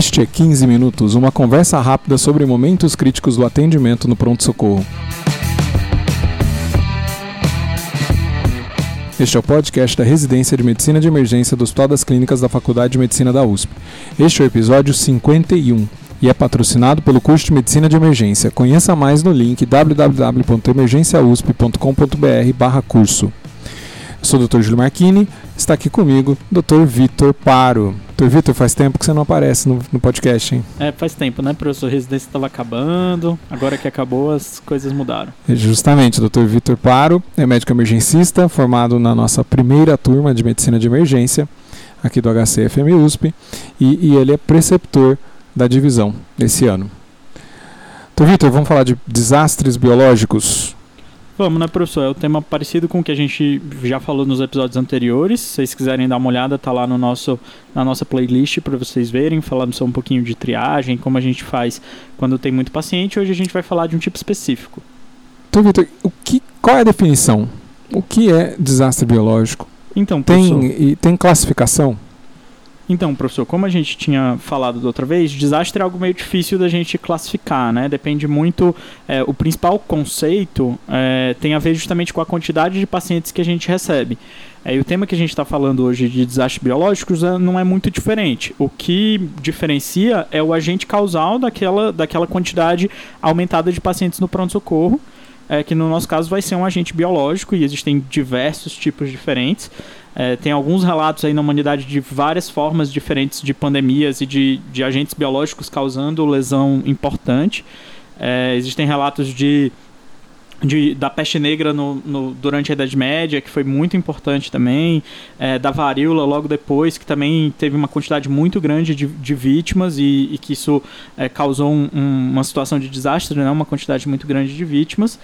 Este é 15 Minutos, uma conversa rápida sobre momentos críticos do atendimento no pronto-socorro. Este é o podcast da Residência de Medicina de Emergência do Hospital das Clínicas da Faculdade de Medicina da USP. Este é o episódio 51 e é patrocinado pelo curso de Medicina de Emergência. Conheça mais no link www.emergenciausp.com.br/curso. Sou o Dr. Júlio Marchini, está aqui comigo Dr. Vitor Paro. Dr. Vitor, faz tempo que você não aparece no, no podcast, hein? É, faz tempo, né, professor? A residência estava acabando, agora que acabou as coisas mudaram. É, justamente, o Dr. Vitor Paro é médico emergencista, formado na nossa primeira turma de Medicina de Emergência, aqui do HCFM USP, e, e ele é preceptor da divisão esse ano. Dr. Vitor, vamos falar de desastres biológicos? Vamos, né, professor? É um tema parecido com o que a gente já falou nos episódios anteriores. Se vocês quiserem dar uma olhada, tá lá no nosso, na nossa playlist para vocês verem, falando só um pouquinho de triagem, como a gente faz quando tem muito paciente. Hoje a gente vai falar de um tipo específico. Então, Vitor, o que, qual é a definição? O que é desastre biológico? Então, professor, Tem, e tem classificação? Então, professor, como a gente tinha falado da outra vez, desastre é algo meio difícil da gente classificar, né? Depende muito. É, o principal conceito é, tem a ver justamente com a quantidade de pacientes que a gente recebe. É, e o tema que a gente está falando hoje de desastres biológicos é, não é muito diferente. O que diferencia é o agente causal daquela, daquela quantidade aumentada de pacientes no pronto-socorro. É, que no nosso caso vai ser um agente biológico e existem diversos tipos diferentes. É, tem alguns relatos aí na humanidade de várias formas diferentes de pandemias e de, de agentes biológicos causando lesão importante. É, existem relatos de, de, da peste negra no, no, durante a Idade Média, que foi muito importante também, é, da varíola logo depois, que também teve uma quantidade muito grande de, de vítimas e, e que isso é, causou um, um, uma situação de desastre, né? uma quantidade muito grande de vítimas.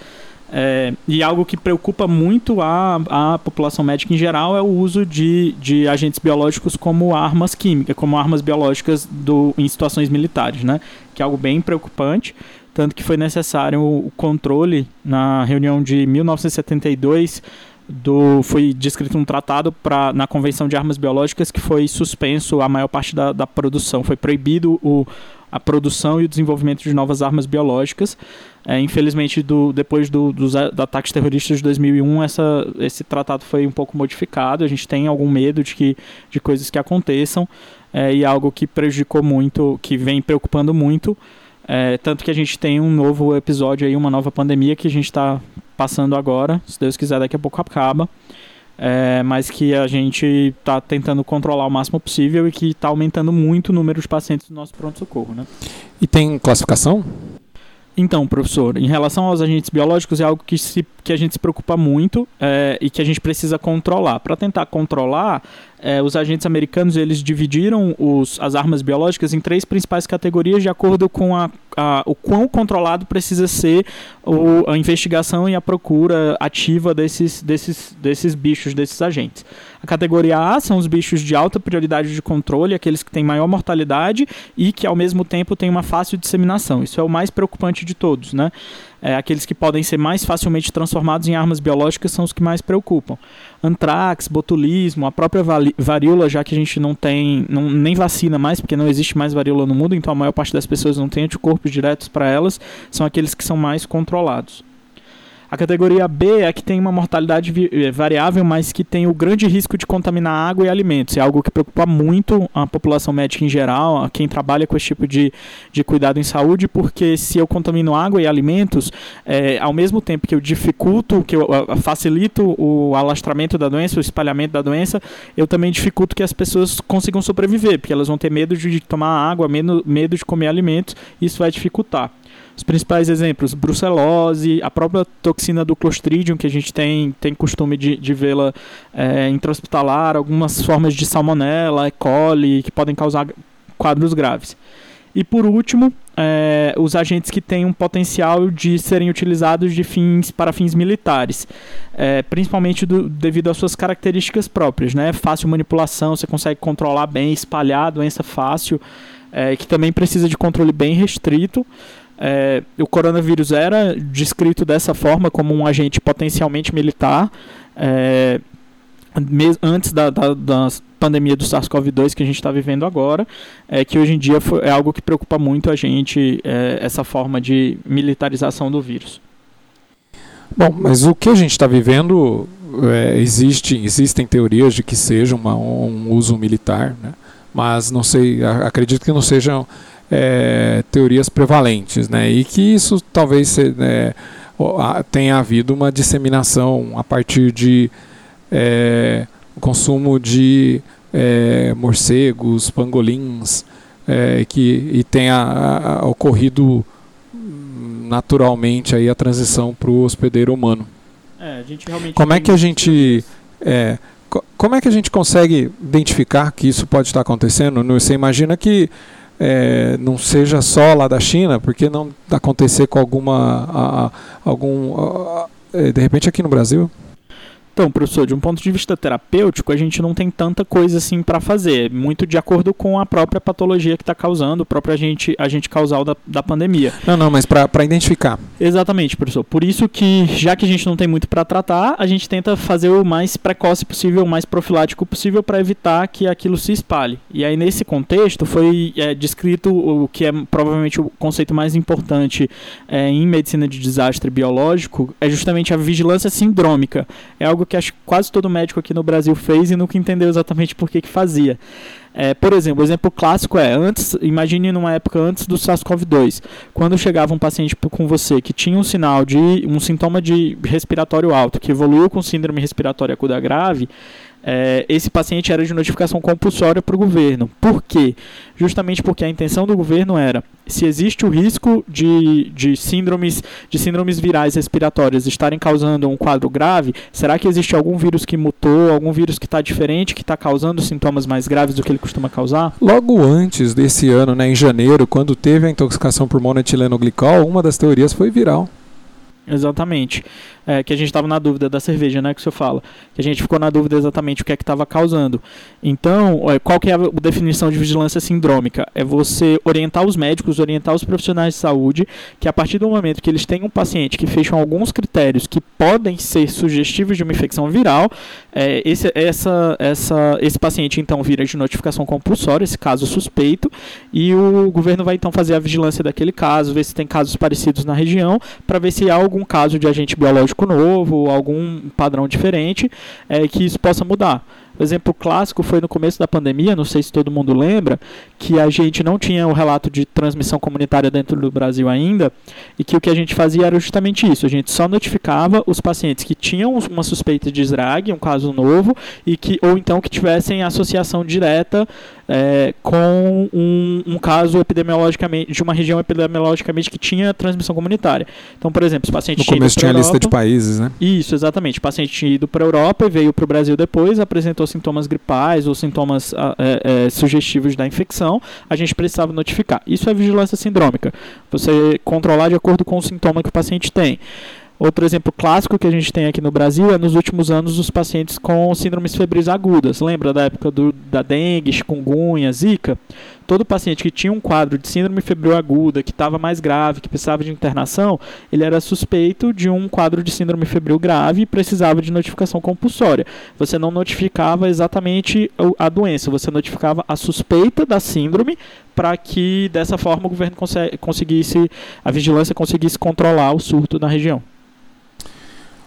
É, e algo que preocupa muito a, a população médica em geral é o uso de, de agentes biológicos como armas químicas, como armas biológicas do, em situações militares, né? Que é algo bem preocupante, tanto que foi necessário o controle na reunião de 1972 do, foi descrito um tratado pra, na Convenção de Armas Biológicas que foi suspenso a maior parte da, da produção, foi proibido o, a produção e o desenvolvimento de novas armas biológicas. É, infelizmente, do, depois do, dos ataques terroristas de 2001, essa, esse tratado foi um pouco modificado. A gente tem algum medo de, que, de coisas que aconteçam é, e algo que prejudicou muito, que vem preocupando muito. É, tanto que a gente tem um novo episódio aí, uma nova pandemia que a gente está passando agora. Se Deus quiser, daqui a pouco acaba é, mas que a gente está tentando controlar o máximo possível e que está aumentando muito o número de pacientes do nosso pronto-socorro. Né? E tem classificação? Então, professor, em relação aos agentes biológicos, é algo que, se, que a gente se preocupa muito é, e que a gente precisa controlar. Para tentar controlar, é, os agentes americanos eles dividiram os, as armas biológicas em três principais categorias de acordo com a, a, o quão controlado precisa ser o, a investigação e a procura ativa desses, desses, desses bichos, desses agentes. A categoria A são os bichos de alta prioridade de controle, aqueles que têm maior mortalidade e que ao mesmo tempo têm uma fácil disseminação. Isso é o mais preocupante de todos, né? É, aqueles que podem ser mais facilmente transformados em armas biológicas são os que mais preocupam. Antrax, botulismo, a própria varíola, já que a gente não tem não, nem vacina mais, porque não existe mais varíola no mundo, então a maior parte das pessoas não tem anticorpos diretos para elas, são aqueles que são mais controlados. A categoria B é a que tem uma mortalidade eh, variável, mas que tem o grande risco de contaminar água e alimentos. É algo que preocupa muito a população médica em geral, a quem trabalha com esse tipo de, de cuidado em saúde, porque se eu contamino água e alimentos, é, ao mesmo tempo que eu dificulto, que eu facilito o alastramento da doença, o espalhamento da doença, eu também dificulto que as pessoas consigam sobreviver, porque elas vão ter medo de tomar água, medo, medo de comer alimentos, isso vai dificultar. Os principais exemplos, brucelose, a própria toxina do Clostridium, que a gente tem, tem costume de, de vê-la é, intra-hospitalar, algumas formas de salmonella, E. coli, que podem causar quadros graves. E por último, é, os agentes que têm um potencial de serem utilizados de fins para fins militares, é, principalmente do, devido às suas características próprias, né? Fácil manipulação, você consegue controlar bem, espalhar a doença fácil, é, que também precisa de controle bem restrito. É, o coronavírus era descrito dessa forma como um agente potencialmente militar. É, antes da, da, da pandemia do SARS-CoV-2 que a gente está vivendo agora, é que hoje em dia foi, é algo que preocupa muito a gente, é, essa forma de militarização do vírus. Bom, mas o que a gente está vivendo, é, existe, existem teorias de que seja uma, um uso militar, né? mas não sei, acredito que não sejam é, teorias prevalentes, né? e que isso talvez é, tenha havido uma disseminação a partir de é, consumo de é, morcegos, pangolins, é, que, e tenha a, a, ocorrido naturalmente aí a transição para o hospedeiro humano. É, como é que a gente como é que a gente consegue identificar que isso pode estar acontecendo? Você imagina que é, não seja só lá da China, porque não acontecer com alguma a, a, algum a, é, de repente aqui no Brasil? Então, professor, de um ponto de vista terapêutico, a gente não tem tanta coisa assim para fazer, muito de acordo com a própria patologia que está causando, o próprio agente, agente causal da, da pandemia. Não, não, mas para identificar. Exatamente, professor. Por isso que, já que a gente não tem muito para tratar, a gente tenta fazer o mais precoce possível, o mais profilático possível para evitar que aquilo se espalhe. E aí, nesse contexto, foi é, descrito o que é provavelmente o conceito mais importante é, em medicina de desastre biológico, é justamente a vigilância sindrômica. É algo que acho que quase todo médico aqui no Brasil fez e nunca entendeu exatamente por que, que fazia. É, por exemplo, o exemplo clássico é antes, imagine numa época antes do SARS-CoV-2, quando chegava um paciente com você que tinha um sinal de um sintoma de respiratório alto, que evoluiu com síndrome respiratória aguda grave, é, esse paciente era de notificação compulsória para o governo. Por quê? Justamente porque a intenção do governo era, se existe o risco de, de, síndromes, de síndromes virais respiratórias estarem causando um quadro grave, será que existe algum vírus que mutou, algum vírus que está diferente, que está causando sintomas mais graves do que ele costuma causar? Logo antes desse ano, né, em janeiro, quando teve a intoxicação por monetilenoglicol, uma das teorias foi viral. Exatamente é, que a gente estava na dúvida da cerveja, né, que o senhor fala, que a gente ficou na dúvida exatamente o que é que estava causando. Então, qual que é a definição de vigilância sindrômica? É você orientar os médicos, orientar os profissionais de saúde, que a partir do momento que eles têm um paciente que fecham alguns critérios que podem ser sugestivos de uma infecção viral, é, esse, essa, essa, esse paciente então vira de notificação compulsória, esse caso suspeito, e o governo vai então fazer a vigilância daquele caso, ver se tem casos parecidos na região, para ver se há algum caso de agente biológico novo, algum padrão diferente, é, que isso possa mudar. O exemplo clássico foi no começo da pandemia, não sei se todo mundo lembra, que a gente não tinha o relato de transmissão comunitária dentro do Brasil ainda, e que o que a gente fazia era justamente isso, a gente só notificava os pacientes que tinham uma suspeita de SRAG, um caso novo, e que ou então que tivessem associação direta é, com um, um, caso epidemiologicamente de uma região epidemiologicamente que tinha transmissão comunitária. Então, por exemplo, os pacientes no começo tinha Europa, lista de países, né? Isso, exatamente. O paciente tinha ido para a Europa e veio para o Brasil depois, apresentou sintomas gripais ou sintomas ah, é, é, sugestivos da infecção, a gente precisava notificar. Isso é vigilância sindrômica. Você controlar de acordo com o sintoma que o paciente tem. Outro exemplo clássico que a gente tem aqui no Brasil é nos últimos anos os pacientes com síndromes febris agudas. Lembra da época do, da dengue, chikungunya, zika? Todo paciente que tinha um quadro de síndrome febril aguda, que estava mais grave, que precisava de internação, ele era suspeito de um quadro de síndrome febril grave e precisava de notificação compulsória. Você não notificava exatamente a doença, você notificava a suspeita da síndrome para que dessa forma o governo conseguisse, a vigilância conseguisse controlar o surto na região.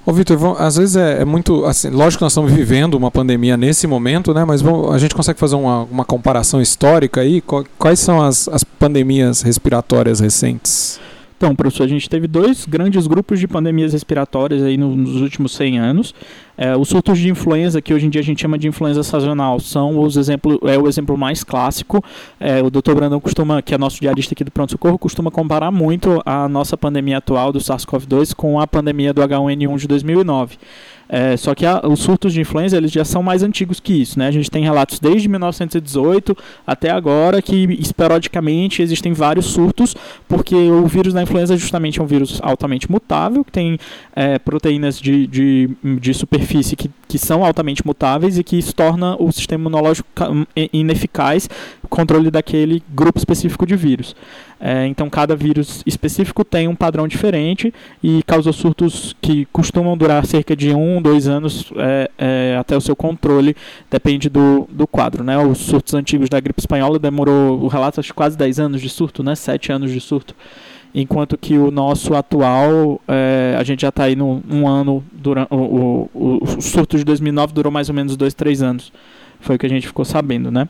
Ô Vitor, às vezes é, é, muito. Assim, lógico que nós estamos vivendo uma pandemia nesse momento, né? Mas a gente consegue fazer uma, uma comparação histórica aí? Quais são as, as pandemias respiratórias recentes? Então, professor, a gente teve dois grandes grupos de pandemias respiratórias aí nos últimos 100 anos. É, os surtos de influenza, que hoje em dia a gente chama de influenza sazonal, são os exemplo, é o exemplo mais clássico. É, o Dr. Brandão costuma, que é nosso diarista aqui do Pronto Socorro, costuma comparar muito a nossa pandemia atual do SARS-CoV-2 com a pandemia do H1N1 de 2009. É, só que a, os surtos de influenza eles já são mais antigos que isso, né? A gente tem relatos desde 1918 até agora que esporadicamente existem vários surtos, porque o vírus da influenza justamente é um vírus altamente mutável, que tem é, proteínas de, de, de superfície superfície que, que são altamente mutáveis e que isso torna o sistema imunológico ineficaz controle daquele grupo específico de vírus. É, então, cada vírus específico tem um padrão diferente e causa surtos que costumam durar cerca de um, dois anos é, é, até o seu controle, depende do, do quadro. Né? Os surtos antigos da gripe espanhola demorou, o relato, acho quase 10 anos de surto, né? 7 anos de surto enquanto que o nosso atual, é, a gente já está aí no um ano, durante, o, o, o, surto de 2009 durou mais ou menos dois, três anos, foi o que a gente ficou sabendo, né?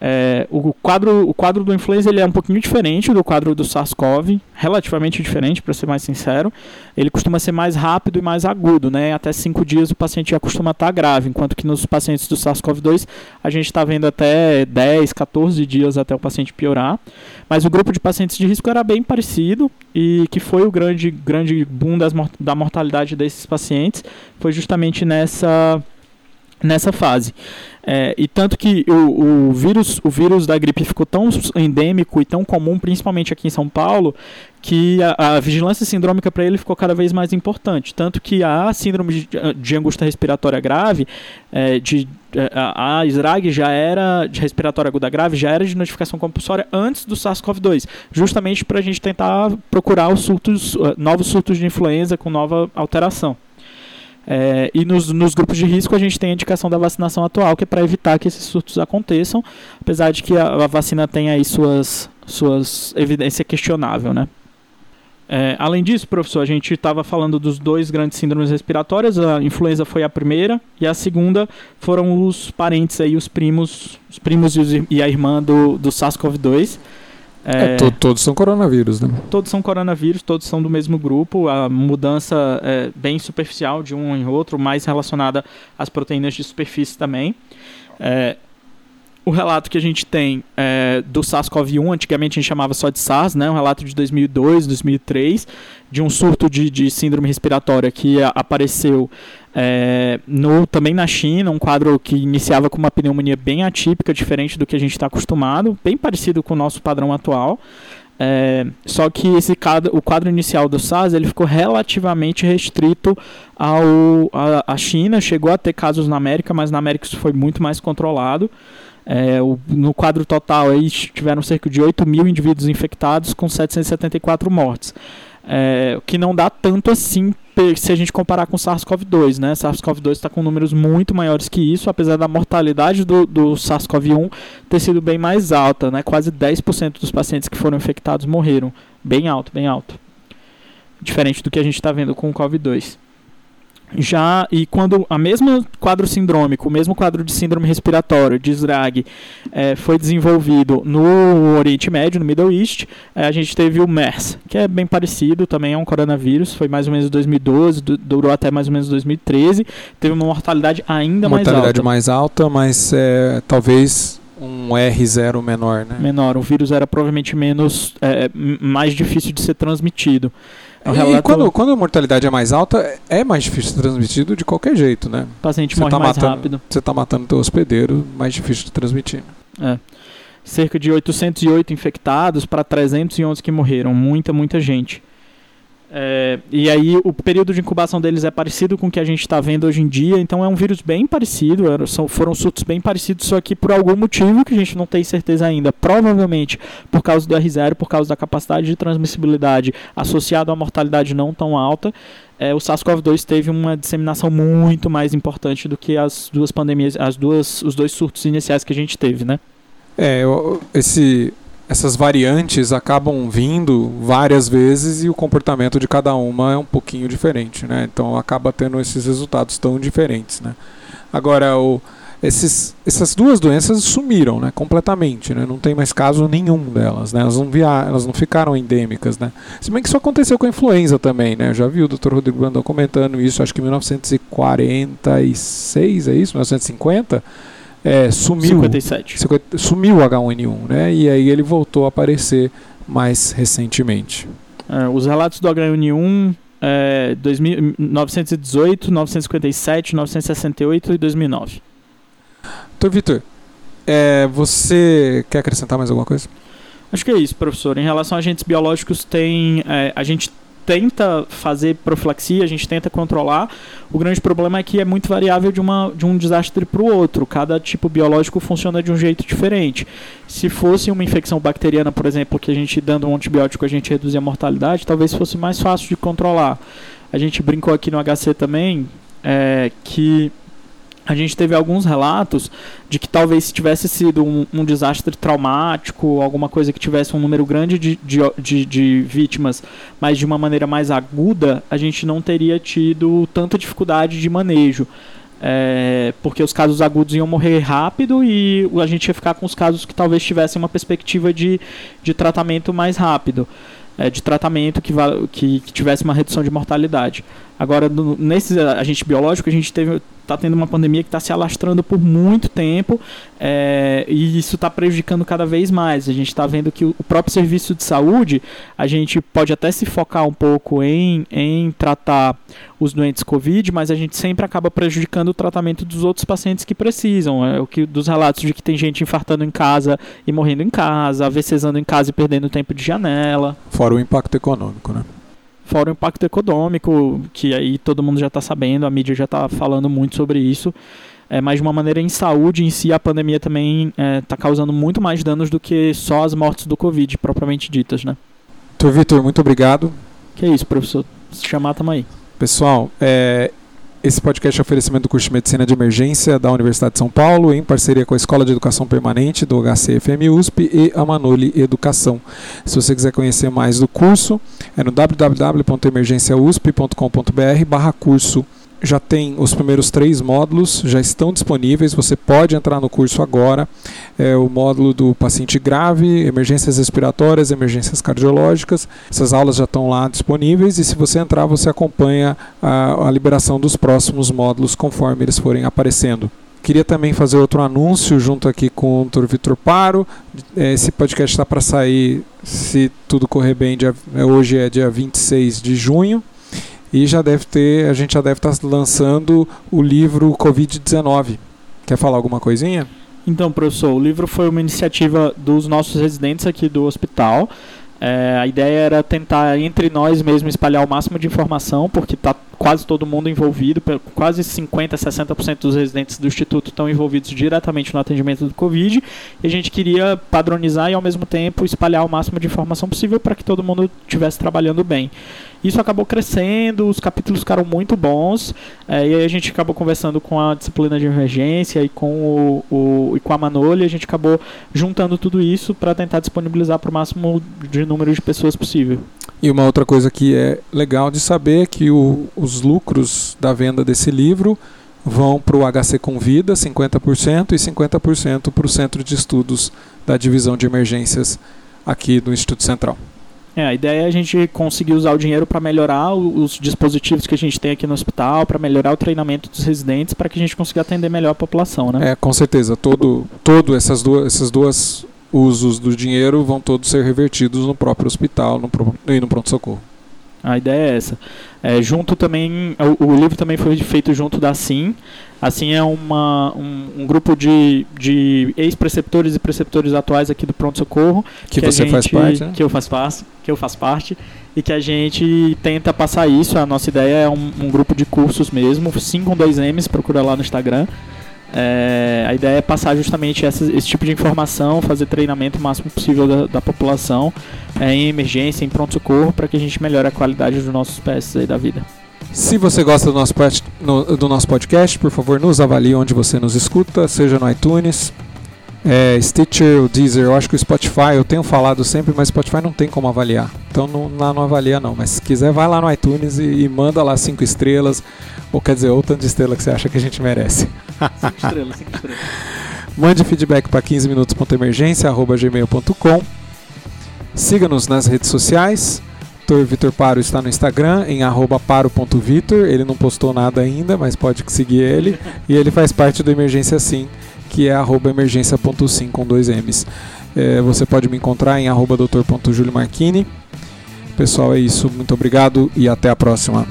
É, o, quadro, o quadro do influenza ele é um pouquinho diferente do quadro do SARS-CoV, relativamente diferente, para ser mais sincero. Ele costuma ser mais rápido e mais agudo, né? Até 5 dias o paciente já costuma estar tá grave, enquanto que nos pacientes do SARS-CoV-2 a gente está vendo até 10, 14 dias até o paciente piorar. Mas o grupo de pacientes de risco era bem parecido e que foi o grande, grande boom das, da mortalidade desses pacientes foi justamente nessa, nessa fase. É, e tanto que o, o, vírus, o vírus da gripe ficou tão endêmico e tão comum, principalmente aqui em São Paulo, que a, a vigilância sindrômica para ele ficou cada vez mais importante. Tanto que a síndrome de, de angústia respiratória grave, é, de, é, a, a SRAG já era, de respiratória aguda grave, já era de notificação compulsória antes do SARS-CoV-2, justamente para a gente tentar procurar os surtos, novos surtos de influenza com nova alteração. É, e nos, nos, grupos de risco a gente tem a indicação da vacinação atual, que é para evitar que esses surtos aconteçam, apesar de que a, a vacina tem aí suas, suas evidência questionável, né? É, além disso, professor, a gente estava falando dos dois grandes síndromes respiratórias. A influenza foi a primeira e a segunda foram os parentes aí, os primos, os primos e, os, e a irmã do, do SARS-CoV-2. É, é, to todos são coronavírus, né? Todos são coronavírus, todos são do mesmo grupo. A mudança é bem superficial de um em outro, mais relacionada às proteínas de superfície também. É, o relato que a gente tem é, do SARS-CoV-1, antigamente a gente chamava só de SARS, né? um relato de 2002, 2003, de um surto de, de síndrome respiratória que a, apareceu é, no, também na China, um quadro que iniciava com uma pneumonia bem atípica, diferente do que a gente está acostumado, bem parecido com o nosso padrão atual. É, só que esse quadro, o quadro inicial do SARS ele ficou relativamente restrito ao, à China, chegou a ter casos na América, mas na América isso foi muito mais controlado. É, o, no quadro total aí tiveram cerca de 8 mil indivíduos infectados com 774 mortes. É, que não dá tanto assim se a gente comparar com o SARS-CoV-2, né? SARS-CoV-2 está com números muito maiores que isso, apesar da mortalidade do, do SARS-CoV-1 ter sido bem mais alta, né? Quase 10% dos pacientes que foram infectados morreram. Bem alto, bem alto. Diferente do que a gente está vendo com o COVID-2 já e quando a mesma quadro sindrômico, o mesmo quadro de síndrome respiratória, de SRAG, é, foi desenvolvido no Oriente Médio, no Middle East, é, a gente teve o MERS, que é bem parecido, também é um coronavírus, foi mais ou menos 2012, durou até mais ou menos 2013, teve uma mortalidade ainda mortalidade mais alta. Mortalidade mais alta, mas é, talvez um R0 menor, né? Menor, o vírus era provavelmente menos, é, mais difícil de ser transmitido. É um relato... E quando, quando a mortalidade é mais alta, é mais difícil de transmitido de qualquer jeito, né? O paciente você morre tá mais matando, rápido. Você está matando teu hospedeiro, mais difícil de transmitir. É. Cerca de 808 infectados para 311 que morreram. Muita, muita gente. É, e aí o período de incubação deles é parecido com o que a gente está vendo hoje em dia, então é um vírus bem parecido, são, foram surtos bem parecidos, só que por algum motivo que a gente não tem certeza ainda, provavelmente por causa do R0, por causa da capacidade de transmissibilidade associada a mortalidade não tão alta, é, o SARS-CoV-2 teve uma disseminação muito mais importante do que as duas pandemias, as duas, os dois surtos iniciais que a gente teve, né? É, esse essas variantes acabam vindo várias vezes e o comportamento de cada uma é um pouquinho diferente, né? Então acaba tendo esses resultados tão diferentes, né? Agora, o, esses, essas duas doenças sumiram, né? Completamente, né? Não tem mais caso nenhum delas, né? Elas não, via, elas não ficaram endêmicas, né? Se bem que isso aconteceu com a influenza também, né? Eu já vi o Dr. Rodrigo Brandão comentando isso, acho que em 1946, é isso? 1950? É, sumiu. 57. Sumiu o H1N1, né? E aí ele voltou a aparecer mais recentemente. É, os relatos do H1N1 é, 1918, 957, 968 e 2009. Doutor Vitor, é, você quer acrescentar mais alguma coisa? Acho que é isso, professor. Em relação a agentes biológicos, tem é, a gente tenta fazer profilaxia, a gente tenta controlar. O grande problema é que é muito variável de, uma, de um desastre para o outro. Cada tipo biológico funciona de um jeito diferente. Se fosse uma infecção bacteriana, por exemplo, que a gente dando um antibiótico a gente reduzia a mortalidade, talvez fosse mais fácil de controlar. A gente brincou aqui no HC também é, que a gente teve alguns relatos de que talvez se tivesse sido um, um, desastre traumático, alguma coisa que tivesse um número grande de, de, de, de, vítimas, mas de uma maneira mais aguda, a gente não teria tido tanta dificuldade de manejo. É, porque os casos agudos iam morrer rápido e a gente ia ficar com os casos que talvez tivessem uma perspectiva de, de tratamento mais rápido é, de tratamento que, que, que, tivesse uma redução de mortalidade. Agora, no, nesse agente biológico, a gente teve está tendo uma pandemia que está se alastrando por muito tempo é, e isso está prejudicando cada vez mais. A gente está vendo que o próprio serviço de saúde, a gente pode até se focar um pouco em, em tratar os doentes Covid, mas a gente sempre acaba prejudicando o tratamento dos outros pacientes que precisam. É o que dos relatos de que tem gente infartando em casa e morrendo em casa, AVCzando em casa e perdendo tempo de janela. Fora o impacto econômico, né? Fora o impacto econômico, que aí todo mundo já está sabendo, a mídia já está falando muito sobre isso. É, mas de uma maneira em saúde em si, a pandemia também está é, tá causando muito mais danos do que só as mortes do Covid, propriamente ditas, né? Doutor Vitor, muito obrigado. Que é isso, professor. Se chamar, tamo aí. Pessoal, é, esse podcast é oferecimento do curso de Medicina de Emergência da Universidade de São Paulo, em parceria com a Escola de Educação Permanente do HCFM USP e a Manoli Educação. Se você quiser conhecer mais do curso, é no www.emergenciausp.com.br curso já tem os primeiros três módulos, já estão disponíveis. Você pode entrar no curso agora. É o módulo do paciente grave, emergências respiratórias, emergências cardiológicas. Essas aulas já estão lá disponíveis e se você entrar, você acompanha a, a liberação dos próximos módulos conforme eles forem aparecendo. Queria também fazer outro anúncio junto aqui com o Dr. Vitor Paro. É, esse podcast está para sair, se tudo correr bem, dia, é, hoje é dia 26 de junho e já deve ter, a gente já deve estar tá lançando o livro Covid-19. Quer falar alguma coisinha? Então, professor, o livro foi uma iniciativa dos nossos residentes aqui do hospital. É, a ideia era tentar entre nós mesmo espalhar o máximo de informação, porque está quase todo mundo envolvido, quase 50, 60% dos residentes do Instituto estão envolvidos diretamente no atendimento do Covid, e a gente queria padronizar e ao mesmo tempo espalhar o máximo de informação possível para que todo mundo estivesse trabalhando bem. Isso acabou crescendo, os capítulos ficaram muito bons, é, e aí a gente acabou conversando com a disciplina de emergência e com, o, o e com a Manoli, a gente acabou juntando tudo isso para tentar disponibilizar para o máximo de número de pessoas possível. E uma outra coisa que é legal de saber é que o, os lucros da venda desse livro vão para o HC Convida, 50%, e 50% para o Centro de Estudos da Divisão de Emergências aqui do Instituto Central. É, a ideia é a gente conseguir usar o dinheiro para melhorar os dispositivos que a gente tem aqui no hospital, para melhorar o treinamento dos residentes, para que a gente consiga atender melhor a população, né? É, com certeza. Todo, todo essas duas, essas duas usos do dinheiro vão todos ser revertidos no próprio hospital no, e no pronto-socorro. A ideia é essa. É, junto também, o, o, livro também foi feito junto da SIM. A SIM é uma, um, um grupo de, de ex-preceptores e preceptores atuais aqui do pronto-socorro. Que, que, você gente, faz parte, né? Que eu faço parte, que eu faço parte. E que a gente tenta passar isso. A nossa ideia é um, um grupo de cursos mesmo, 5 com 2 M's, procura lá no Instagram. É, a ideia é passar justamente essa, esse tipo de informação, fazer treinamento o máximo possível da, da população é, em emergência, em pronto-socorro, para que a gente melhore a qualidade dos nossos peças aí da vida. Se você gosta do nosso, do nosso podcast, por favor, nos avalie onde você nos escuta, seja no iTunes, é, Stitcher, o Deezer, eu acho que o Spotify, eu tenho falado sempre, mas Spotify não tem como avaliar. Então não, não, não avalia não. Mas se quiser, vai lá no iTunes e, e manda lá cinco estrelas. Ou quer dizer, ou tanto de estrela que você acha que a gente merece. 5 estrelas, 5 estrelas. Mande feedback para 15 minutos.emergência.gmail.com Siga-nos nas redes sociais. Vitor Paro está no Instagram em paro.vitor. Ele não postou nada ainda, mas pode seguir ele. e ele faz parte do Emergência Sim, que é emergência.sim com dois M's. É, você pode me encontrar em arroba doutor.juliomarchini. Pessoal, é isso. Muito obrigado e até a próxima.